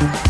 Thank you.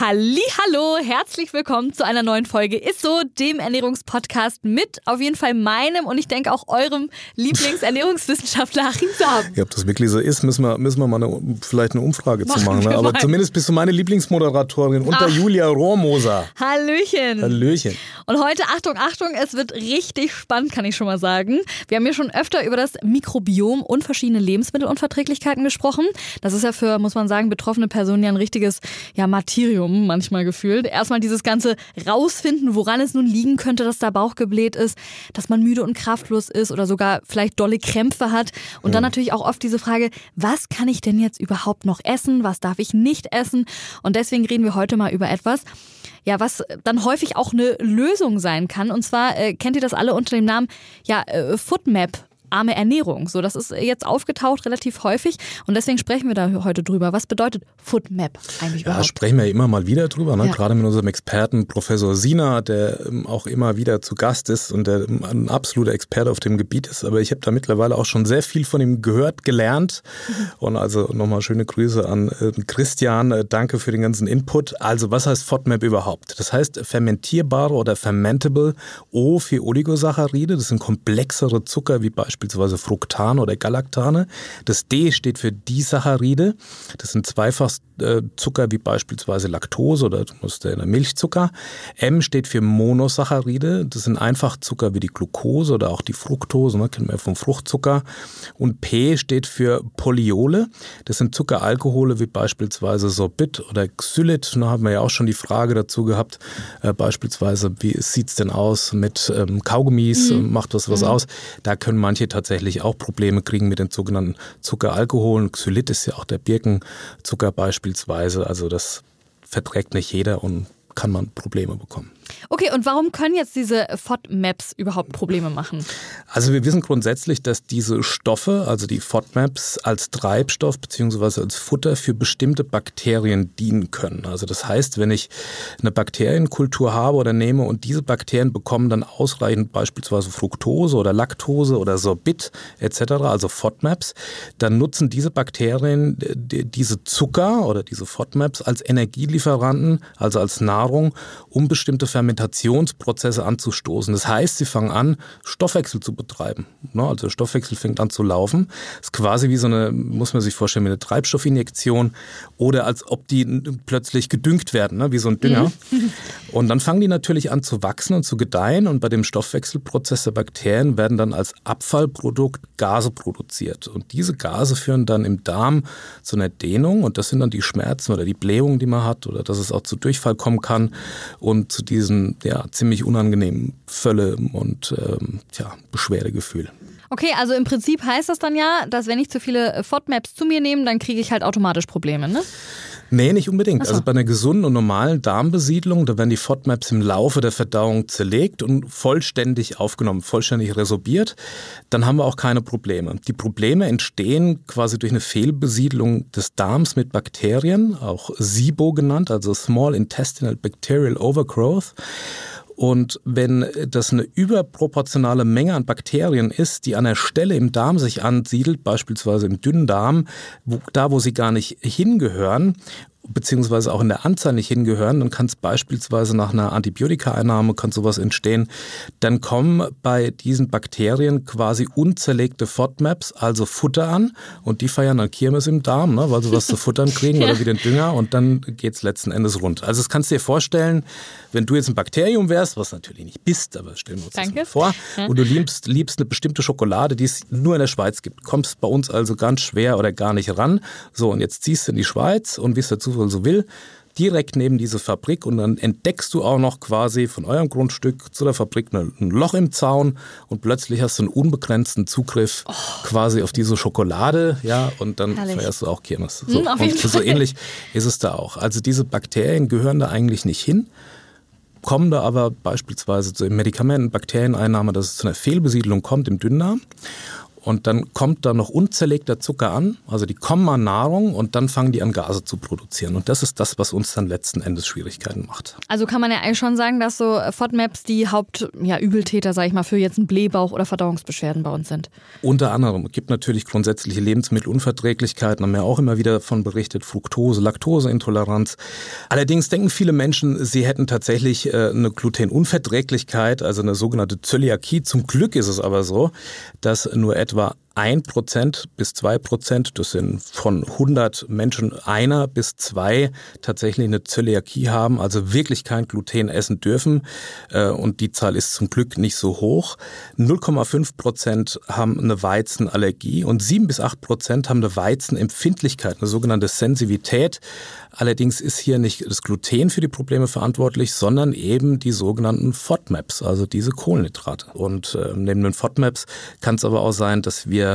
Hallo, herzlich willkommen zu einer neuen Folge Ist so, dem Ernährungspodcast mit auf jeden Fall meinem und ich denke auch eurem Lieblingsernährungswissenschaftler Achim Saab. Ja, ob das wirklich so ist, müssen wir, müssen wir mal eine, vielleicht eine Umfrage machen zu machen. Ne? Aber mal. zumindest bist du meine Lieblingsmoderatorin unter Ach. Julia Rohrmoser. Hallöchen. Hallöchen. Und heute, Achtung, Achtung, es wird richtig spannend, kann ich schon mal sagen. Wir haben ja schon öfter über das Mikrobiom und verschiedene Lebensmittelunverträglichkeiten gesprochen. Das ist ja für, muss man sagen, betroffene Personen ja ein richtiges ja, Martyrium Studium manchmal gefühlt. Erstmal dieses ganze rausfinden, woran es nun liegen könnte, dass der Bauch gebläht ist, dass man müde und kraftlos ist oder sogar vielleicht dolle Krämpfe hat. Und dann natürlich auch oft diese Frage, was kann ich denn jetzt überhaupt noch essen? Was darf ich nicht essen? Und deswegen reden wir heute mal über etwas, ja, was dann häufig auch eine Lösung sein kann. Und zwar äh, kennt ihr das alle unter dem Namen ja, äh, Foodmap arme Ernährung. So, das ist jetzt aufgetaucht relativ häufig und deswegen sprechen wir da heute drüber. Was bedeutet Foodmap eigentlich ja, überhaupt? sprechen wir immer mal wieder drüber, ne? Ja. gerade mit unserem Experten Professor Sina, der ähm, auch immer wieder zu Gast ist und der ähm, ein absoluter Experte auf dem Gebiet ist. Aber ich habe da mittlerweile auch schon sehr viel von ihm gehört, gelernt mhm. und also nochmal schöne Grüße an äh, Christian. Äh, danke für den ganzen Input. Also was heißt FODMAP überhaupt? Das heißt fermentierbare oder fermentable O für Oligosaccharide. Das sind komplexere Zucker wie beispielsweise beispielsweise Fructane oder Galaktane. Das D steht für Disaccharide. Das sind Zweifachzucker wie beispielsweise Laktose oder Milchzucker. M steht für Monosaccharide. Das sind Einfachzucker wie die Glucose oder auch die Fructose, ne, kennen wir vom Fruchtzucker. Und P steht für Polyole. Das sind Zuckeralkohole wie beispielsweise Sorbit oder Xylit. Da haben wir ja auch schon die Frage dazu gehabt, äh, beispielsweise, wie sieht es denn aus mit ähm, Kaugummis, mhm. macht das was mhm. aus? Da können manche tatsächlich auch Probleme kriegen mit den sogenannten Zuckeralkoholen. Xylit ist ja auch der Birkenzucker beispielsweise. Also das verträgt nicht jeder und kann man Probleme bekommen. Okay, und warum können jetzt diese FODMAPs überhaupt Probleme machen? Also wir wissen grundsätzlich, dass diese Stoffe, also die FODMAPs, als Treibstoff bzw. als Futter für bestimmte Bakterien dienen können. Also das heißt, wenn ich eine Bakterienkultur habe oder nehme und diese Bakterien bekommen dann ausreichend beispielsweise Fructose oder Laktose oder Sorbit etc., also FODMAPs, dann nutzen diese Bakterien diese Zucker oder diese FODMAPs als Energielieferanten, also als Nahrung, um bestimmte Fermentationsprozesse anzustoßen. Das heißt, sie fangen an, Stoffwechsel zu betreiben. Also der Stoffwechsel fängt an zu laufen. Das ist quasi wie so eine, muss man sich vorstellen, wie eine Treibstoffinjektion oder als ob die plötzlich gedüngt werden, ne, wie so ein Dünger. Mhm. Und dann fangen die natürlich an zu wachsen und zu gedeihen und bei dem Stoffwechselprozess der Bakterien werden dann als Abfallprodukt Gase produziert. Und diese Gase führen dann im Darm zu einer Dehnung und das sind dann die Schmerzen oder die Blähungen, die man hat oder dass es auch zu Durchfall kommen kann und zu diesem diesen ja, ziemlich unangenehmen Völle und ähm, ja, Beschwerdegefühl. Okay, also im Prinzip heißt das dann ja, dass wenn ich zu viele FODMAPs zu mir nehme, dann kriege ich halt automatisch Probleme, ne? Nee, nicht unbedingt. So. Also bei einer gesunden und normalen Darmbesiedlung, da werden die FODMAPs im Laufe der Verdauung zerlegt und vollständig aufgenommen, vollständig resorbiert. Dann haben wir auch keine Probleme. Die Probleme entstehen quasi durch eine Fehlbesiedlung des Darms mit Bakterien, auch SIBO genannt, also Small Intestinal Bacterial Overgrowth. Und wenn das eine überproportionale Menge an Bakterien ist, die an der Stelle im Darm sich ansiedelt, beispielsweise im dünnen Darm, wo, da wo sie gar nicht hingehören, beziehungsweise auch in der Anzahl nicht hingehören, dann kann es beispielsweise nach einer Antibiotika-Einnahme kann sowas entstehen, dann kommen bei diesen Bakterien quasi unzerlegte FODMAPs, also Futter an und die feiern dann Kirmes im Darm, ne, weil sie was zu futtern kriegen oder wie den Dünger und dann geht es letzten Endes rund. Also das kannst du dir vorstellen, wenn du jetzt ein Bakterium wärst, was natürlich nicht bist, aber stellen wir uns Danke. das mal vor, ja. und du liebst, liebst eine bestimmte Schokolade, die es nur in der Schweiz gibt, kommst bei uns also ganz schwer oder gar nicht ran. So, und jetzt ziehst du in die Schweiz und wie es der Zufall so will, direkt neben diese Fabrik und dann entdeckst du auch noch quasi von eurem Grundstück zu der Fabrik ein Loch im Zaun und plötzlich hast du einen unbegrenzten Zugriff oh. quasi auf diese Schokolade, ja, und dann Herrlich. feierst du auch Kirmes. So, hm, und so ähnlich ist es da auch. Also diese Bakterien gehören da eigentlich nicht hin kommen da aber beispielsweise zu Medikamenten, Bakterieneinnahme, dass es zu einer Fehlbesiedlung kommt im Dünndarm. Und dann kommt da noch unzerlegter Zucker an, also die kommen an Nahrung und dann fangen die an Gase zu produzieren. Und das ist das, was uns dann letzten Endes Schwierigkeiten macht. Also kann man ja eigentlich schon sagen, dass so FODMAPs die Hauptübeltäter, ja, sage ich mal, für jetzt einen Blähbauch oder Verdauungsbeschwerden bei uns sind. Unter anderem. Es gibt natürlich grundsätzliche Lebensmittelunverträglichkeiten, haben wir auch immer wieder davon berichtet, Fructose, Laktoseintoleranz. Allerdings denken viele Menschen, sie hätten tatsächlich äh, eine Glutenunverträglichkeit, also eine sogenannte Zöliakie. Zum Glück ist es aber so, dass nur etwa etwa 1% bis 2%, das sind von 100 Menschen einer bis zwei tatsächlich eine Zöliakie haben, also wirklich kein Gluten essen dürfen. Äh, und die Zahl ist zum Glück nicht so hoch. 0,5% haben eine Weizenallergie und 7 bis 8% haben eine Weizenempfindlichkeit, eine sogenannte Sensivität. Allerdings ist hier nicht das Gluten für die Probleme verantwortlich, sondern eben die sogenannten FODMAPs, also diese Kohlenhydrate. Und äh, neben den FODMAPs kann es aber auch sein, dass wir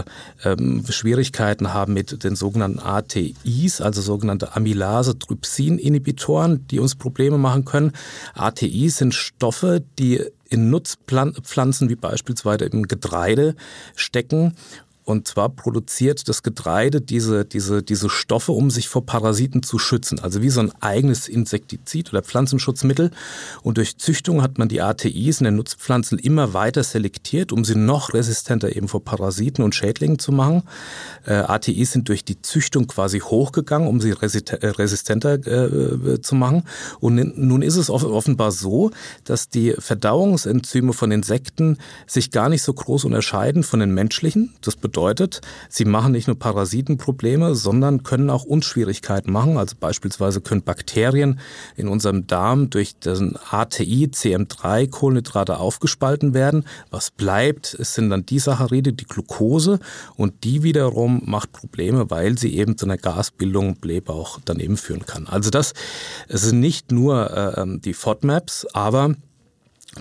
ähm, Schwierigkeiten haben mit den sogenannten ATIs, also sogenannte Amylase-Trypsin-Inhibitoren, die uns Probleme machen können. ATIs sind Stoffe, die in Nutzpflanzen wie beispielsweise im Getreide stecken und zwar produziert das Getreide diese, diese, diese Stoffe, um sich vor Parasiten zu schützen. Also wie so ein eigenes Insektizid oder Pflanzenschutzmittel. Und durch Züchtung hat man die ATIs in den Nutzpflanzen immer weiter selektiert, um sie noch resistenter eben vor Parasiten und Schädlingen zu machen. Äh, ATIs sind durch die Züchtung quasi hochgegangen, um sie äh, resistenter äh, zu machen. Und nun ist es offenbar so, dass die Verdauungsenzyme von Insekten sich gar nicht so groß unterscheiden von den menschlichen. Das bedeutet, sie machen nicht nur Parasitenprobleme, sondern können auch uns Schwierigkeiten machen. Also beispielsweise können Bakterien in unserem Darm durch den ATI, CM3 Kohlenhydrate aufgespalten werden. Was bleibt, es sind dann die Saccharide, die Glucose und die wiederum macht Probleme, weil sie eben zu einer Gasbildung Blähbauch daneben führen kann. Also das sind nicht nur äh, die FODMAPs, aber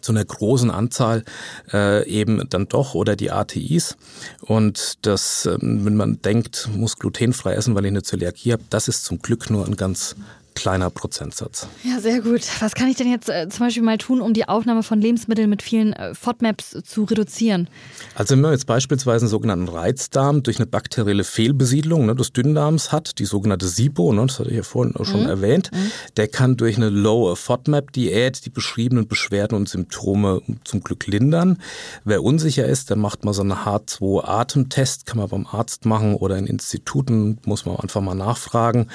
zu einer großen Anzahl äh, eben dann doch oder die ATIs. Und das, ähm, wenn man denkt, muss glutenfrei essen, weil ich eine Zöliakie habe, das ist zum Glück nur ein ganz kleiner Prozentsatz. Ja, sehr gut. Was kann ich denn jetzt äh, zum Beispiel mal tun, um die Aufnahme von Lebensmitteln mit vielen äh, FODMAPs zu reduzieren? Also wenn man jetzt beispielsweise einen sogenannten Reizdarm durch eine bakterielle Fehlbesiedlung ne, des Dünndarms hat, die sogenannte SIBO, ne, das hatte ich ja vorhin auch schon mhm. erwähnt, mhm. der kann durch eine Low FODMAP-Diät die beschriebenen Beschwerden und Symptome zum Glück lindern. Wer unsicher ist, der macht mal so einen H2-Atemtest, kann man beim Arzt machen oder in Instituten, muss man einfach mal nachfragen.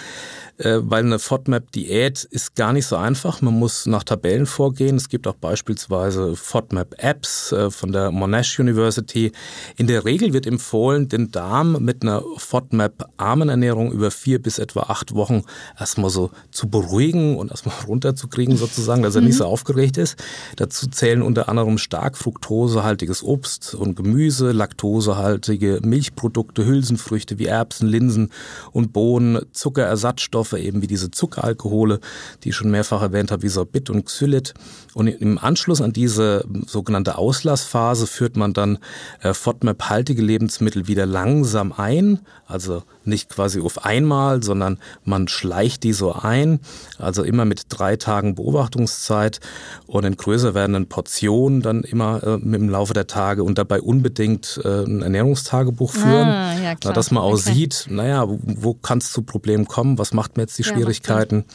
Äh, weil eine FODMAP-Diät ist gar nicht so einfach. Man muss nach Tabellen vorgehen. Es gibt auch beispielsweise FODMAP-Apps äh, von der Monash University. In der Regel wird empfohlen, den Darm mit einer FODMAP-armen Ernährung über vier bis etwa acht Wochen erstmal so zu beruhigen und erstmal runterzukriegen sozusagen, dass er mhm. nicht so aufgeregt ist. Dazu zählen unter anderem stark fruktosehaltiges Obst und Gemüse, laktosehaltige Milchprodukte, Hülsenfrüchte wie Erbsen, Linsen und Bohnen, Zuckerersatzstoffe, Stoffe, eben wie diese Zuckeralkohole, die ich schon mehrfach erwähnt habe, wie Sorbit und Xylit. Und im Anschluss an diese sogenannte Auslassphase führt man dann äh, FODMAP-haltige Lebensmittel wieder langsam ein, also nicht quasi auf einmal, sondern man schleicht die so ein, also immer mit drei Tagen Beobachtungszeit und in größer werdenden Portionen dann immer äh, im Laufe der Tage und dabei unbedingt äh, ein Ernährungstagebuch führen, ah, ja, klar. dass man auch okay. sieht, naja, wo, wo kann es zu Problemen kommen, was macht mir jetzt die ja, Schwierigkeiten.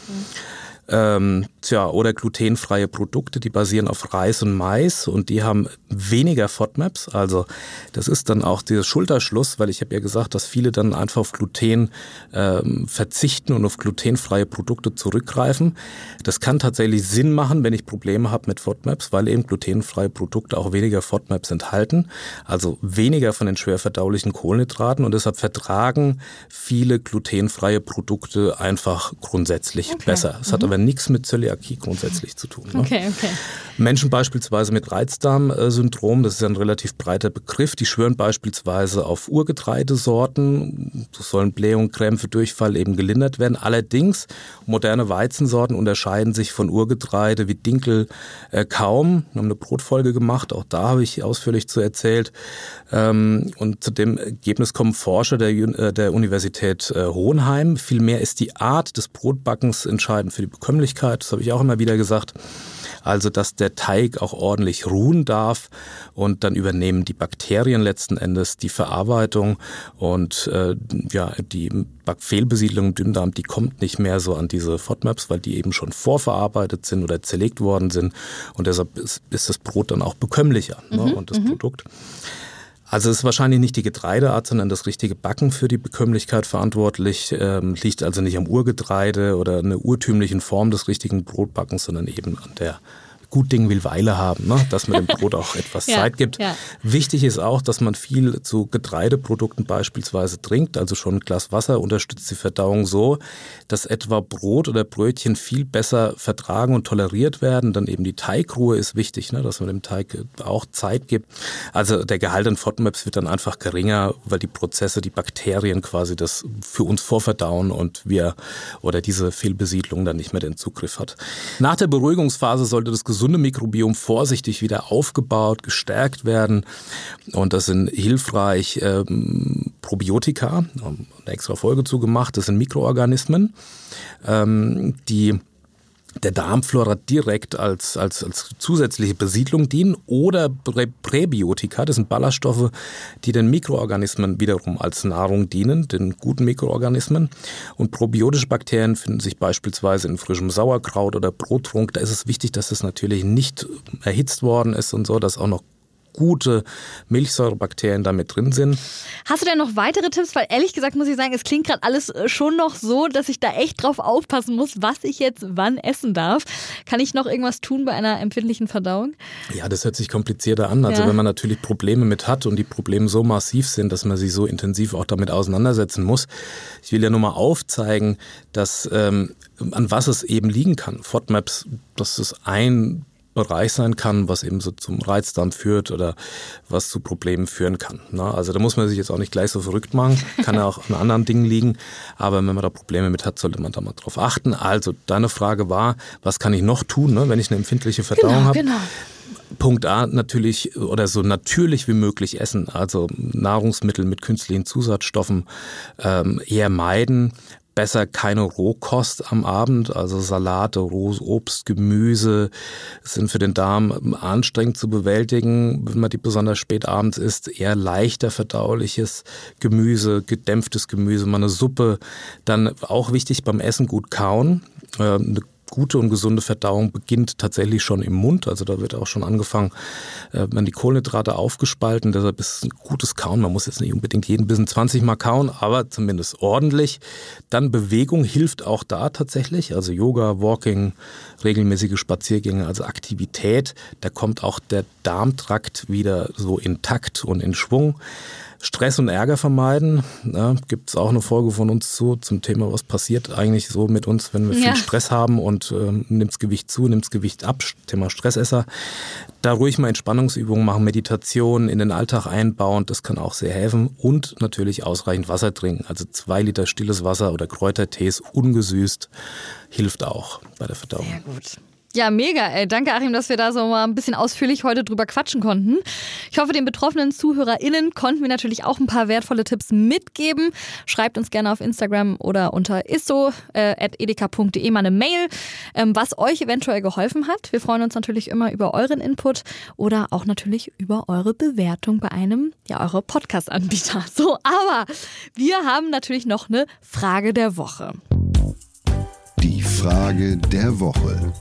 Ähm, tja, oder glutenfreie Produkte, die basieren auf Reis und Mais und die haben weniger FODMAPs. Also das ist dann auch dieser Schulterschluss, weil ich habe ja gesagt, dass viele dann einfach auf Gluten ähm, verzichten und auf glutenfreie Produkte zurückgreifen. Das kann tatsächlich Sinn machen, wenn ich Probleme habe mit FODMAPs, weil eben glutenfreie Produkte auch weniger FODMAPs enthalten, also weniger von den schwer verdaulichen Kohlenhydraten und deshalb vertragen viele glutenfreie Produkte einfach grundsätzlich okay. besser. Es mhm. hat aber nichts mit Zöliakie grundsätzlich zu tun. Ne? Okay, okay. Menschen beispielsweise mit Reizdarmsyndrom, das ist ja ein relativ breiter Begriff, die schwören beispielsweise auf Urgetreidesorten. So sollen Blähung, Krämpfe, Durchfall eben gelindert werden. Allerdings, moderne Weizensorten unterscheiden sich von Urgetreide wie Dinkel äh, kaum. Wir haben eine Brotfolge gemacht, auch da habe ich ausführlich zu erzählt. Ähm, und zu dem Ergebnis kommen Forscher der, äh, der Universität äh, Hohenheim. Vielmehr ist die Art des Brotbackens entscheidend für die Bekömmlichkeit. Das habe ich auch immer wieder gesagt. Also, dass der Teig auch ordentlich ruhen darf und dann übernehmen die Bakterien letzten Endes die Verarbeitung und äh, ja, die Fehlbesiedlung im Dünndarm, die kommt nicht mehr so an diese FODMAPs, weil die eben schon vorverarbeitet sind oder zerlegt worden sind und deshalb ist, ist das Brot dann auch bekömmlicher ne, mhm, und das mhm. Produkt. Also es ist wahrscheinlich nicht die Getreideart, sondern das richtige Backen für die Bekömmlichkeit verantwortlich. Ähm, liegt also nicht am Urgetreide oder einer urtümlichen Form des richtigen Brotbackens, sondern eben an der gut Ding will Weile haben, ne? dass man dem Brot auch etwas ja, Zeit gibt. Ja. Wichtig ist auch, dass man viel zu Getreideprodukten beispielsweise trinkt. Also schon ein Glas Wasser unterstützt die Verdauung so, dass etwa Brot oder Brötchen viel besser vertragen und toleriert werden. Dann eben die Teigruhe ist wichtig, ne? dass man dem Teig auch Zeit gibt. Also der Gehalt an FODMAPs wird dann einfach geringer, weil die Prozesse, die Bakterien quasi das für uns vorverdauen und wir oder diese Fehlbesiedlung dann nicht mehr den Zugriff hat. Nach der Beruhigungsphase sollte das gesunde Mikrobiom vorsichtig wieder aufgebaut, gestärkt werden. Und das sind hilfreich ähm, Probiotika, eine extra Folge zugemacht, das sind Mikroorganismen, ähm, die der Darmflora direkt als, als, als zusätzliche Besiedlung dienen oder Prä Präbiotika, das sind Ballaststoffe, die den Mikroorganismen wiederum als Nahrung dienen, den guten Mikroorganismen. Und probiotische Bakterien finden sich beispielsweise in frischem Sauerkraut oder Brottrunk. Da ist es wichtig, dass es natürlich nicht erhitzt worden ist und so, dass auch noch gute Milchsäurebakterien damit drin sind. Hast du denn noch weitere Tipps? Weil ehrlich gesagt muss ich sagen, es klingt gerade alles äh, schon noch so, dass ich da echt drauf aufpassen muss, was ich jetzt wann essen darf. Kann ich noch irgendwas tun bei einer empfindlichen Verdauung? Ja, das hört sich komplizierter an. Also ja. wenn man natürlich Probleme mit hat und die Probleme so massiv sind, dass man sich so intensiv auch damit auseinandersetzen muss. Ich will ja nur mal aufzeigen, dass ähm, an was es eben liegen kann. FODMAPs, das ist ein Bereich sein kann, was eben so zum Reizdarm führt oder was zu Problemen führen kann. Ne? Also da muss man sich jetzt auch nicht gleich so verrückt machen, kann ja auch an anderen Dingen liegen, aber wenn man da Probleme mit hat, sollte man da mal drauf achten. Also deine Frage war, was kann ich noch tun, ne, wenn ich eine empfindliche Verdauung genau, habe? Genau. Punkt A natürlich oder so natürlich wie möglich essen, also Nahrungsmittel mit künstlichen Zusatzstoffen ähm, eher meiden, besser keine Rohkost am Abend, also Salate, rohes Obst, Gemüse sind für den Darm anstrengend zu bewältigen, wenn man die besonders spät abends isst. Eher leichter verdauliches Gemüse, gedämpftes Gemüse, mal eine Suppe. Dann auch wichtig beim Essen gut kauen. Ähm, eine gute und gesunde Verdauung beginnt tatsächlich schon im Mund. Also da wird auch schon angefangen, äh, werden die Kohlenhydrate aufgespalten. Deshalb ist es ein gutes Kauen. Man muss jetzt nicht unbedingt jeden Bissen 20 Mal kauen, aber zumindest ordentlich. Dann Bewegung hilft auch da tatsächlich. Also Yoga, Walking, regelmäßige Spaziergänge, also Aktivität. Da kommt auch der Darmtrakt wieder so intakt und in Schwung. Stress und Ärger vermeiden. Ja, Gibt es auch eine Folge von uns zu zum Thema, was passiert eigentlich so mit uns, wenn wir viel ja. Stress haben und ähm, nimmt Gewicht zu, nimmt Gewicht ab. Thema Stressesser. Da ruhig mal Entspannungsübungen machen, Meditation in den Alltag einbauen, das kann auch sehr helfen. Und natürlich ausreichend Wasser trinken. Also zwei Liter stilles Wasser oder Kräutertees ungesüßt hilft auch bei der Verdauung. Sehr gut. Ja, mega. Ey. Danke, Achim, dass wir da so mal ein bisschen ausführlich heute drüber quatschen konnten. Ich hoffe, den betroffenen ZuhörerInnen konnten wir natürlich auch ein paar wertvolle Tipps mitgeben. Schreibt uns gerne auf Instagram oder unter isso.edeka.de äh, mal eine Mail, ähm, was euch eventuell geholfen hat. Wir freuen uns natürlich immer über euren Input oder auch natürlich über eure Bewertung bei einem, ja, eurer Podcast-Anbieter. So, aber wir haben natürlich noch eine Frage der Woche. Frage der Woche.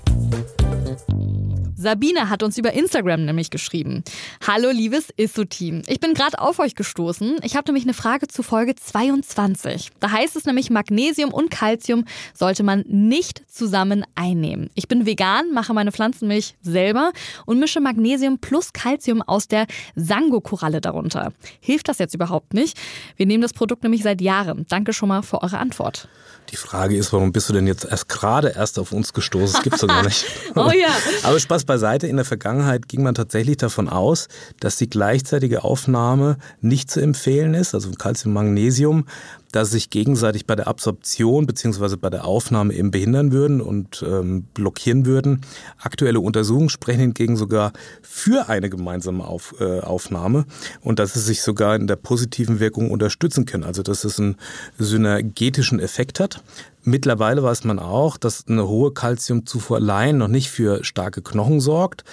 Thank you. Sabine hat uns über Instagram nämlich geschrieben. Hallo liebes Isso-Team. Ich bin gerade auf euch gestoßen. Ich habe nämlich eine Frage zu Folge 22. Da heißt es nämlich, Magnesium und Calcium sollte man nicht zusammen einnehmen. Ich bin vegan, mache meine Pflanzenmilch selber und mische Magnesium plus Calcium aus der Sango-Koralle darunter. Hilft das jetzt überhaupt nicht? Wir nehmen das Produkt nämlich seit Jahren. Danke schon mal für eure Antwort. Die Frage ist, warum bist du denn jetzt erst gerade erst auf uns gestoßen? Das gibt's doch gar nicht. oh ja. Aber Spaß beiseite. In der Vergangenheit ging man tatsächlich davon aus, dass die gleichzeitige Aufnahme nicht zu empfehlen ist, also Calcium, Dass sich gegenseitig bei der Absorption bzw. bei der Aufnahme eben behindern würden und ähm, blockieren würden. Aktuelle Untersuchungen sprechen hingegen sogar für eine gemeinsame Auf, äh, Aufnahme und dass es sich sogar in der positiven Wirkung unterstützen können. Also dass es einen synergetischen Effekt hat. Mittlerweile weiß man auch, dass eine hohe Kalziumzufuhr allein noch nicht für starke Knochen sorgt.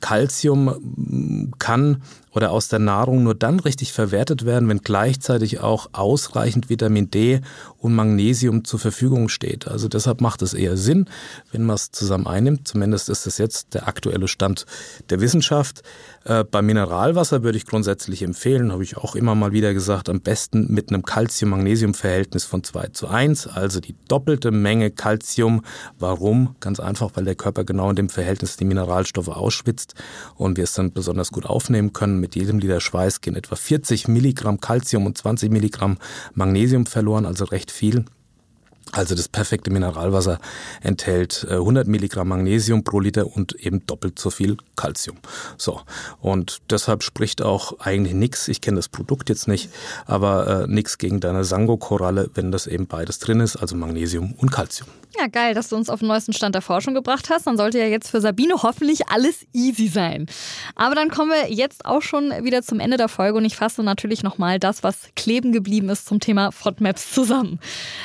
Calcium kann oder aus der Nahrung nur dann richtig verwertet werden, wenn gleichzeitig auch ausreichend Vitamin D und Magnesium zur Verfügung steht. Also deshalb macht es eher Sinn, wenn man es zusammen einnimmt. Zumindest ist das jetzt der aktuelle Stand der Wissenschaft. Äh, bei Mineralwasser würde ich grundsätzlich empfehlen, habe ich auch immer mal wieder gesagt, am besten mit einem Calcium-Magnesium-Verhältnis von 2 zu 1, also die doppelte Menge Calcium. Warum? Ganz einfach, weil der Körper genau in dem Verhältnis die Mineralstoffe ausschwitzt und wir es dann besonders gut aufnehmen können mit jedem Liter Schweiß gehen etwa 40 Milligramm Calcium und 20 Milligramm Magnesium verloren, also recht viel. Also das perfekte Mineralwasser enthält 100 äh, Milligramm Magnesium pro Liter und eben doppelt so viel Calcium. So und deshalb spricht auch eigentlich nichts. Ich kenne das Produkt jetzt nicht, aber äh, nichts gegen deine Sango-Koralle, wenn das eben beides drin ist, also Magnesium und Calcium. Ja, geil, dass du uns auf den neuesten Stand der Forschung gebracht hast. Dann sollte ja jetzt für Sabine hoffentlich alles easy sein. Aber dann kommen wir jetzt auch schon wieder zum Ende der Folge und ich fasse natürlich nochmal das, was kleben geblieben ist zum Thema FODMAPs zusammen.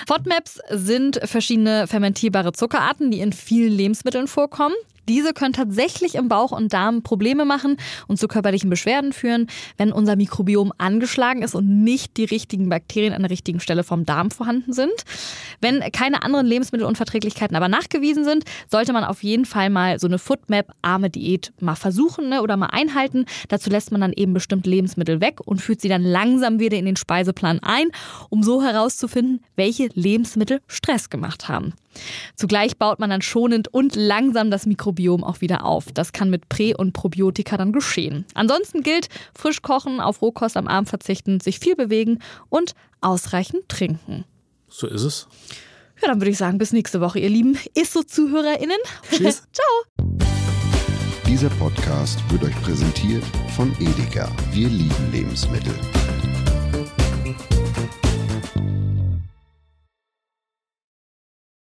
FODMAPs sind verschiedene fermentierbare Zuckerarten, die in vielen Lebensmitteln vorkommen. Diese können tatsächlich im Bauch und Darm Probleme machen und zu körperlichen Beschwerden führen, wenn unser Mikrobiom angeschlagen ist und nicht die richtigen Bakterien an der richtigen Stelle vom Darm vorhanden sind. Wenn keine anderen Lebensmittelunverträglichkeiten aber nachgewiesen sind, sollte man auf jeden Fall mal so eine Foodmap-arme Diät mal versuchen ne, oder mal einhalten. Dazu lässt man dann eben bestimmte Lebensmittel weg und führt sie dann langsam wieder in den Speiseplan ein, um so herauszufinden, welche Lebensmittel Stress gemacht haben. Zugleich baut man dann schonend und langsam das Mikrobiom auch wieder auf. Das kann mit Prä- und Probiotika dann geschehen. Ansonsten gilt, frisch kochen, auf Rohkost am Abend verzichten, sich viel bewegen und ausreichend trinken. So ist es. Ja, dann würde ich sagen, bis nächste Woche, ihr lieben ISSO-ZuhörerInnen. Tschüss. Ciao. Dieser Podcast wird euch präsentiert von Edeka. Wir lieben Lebensmittel.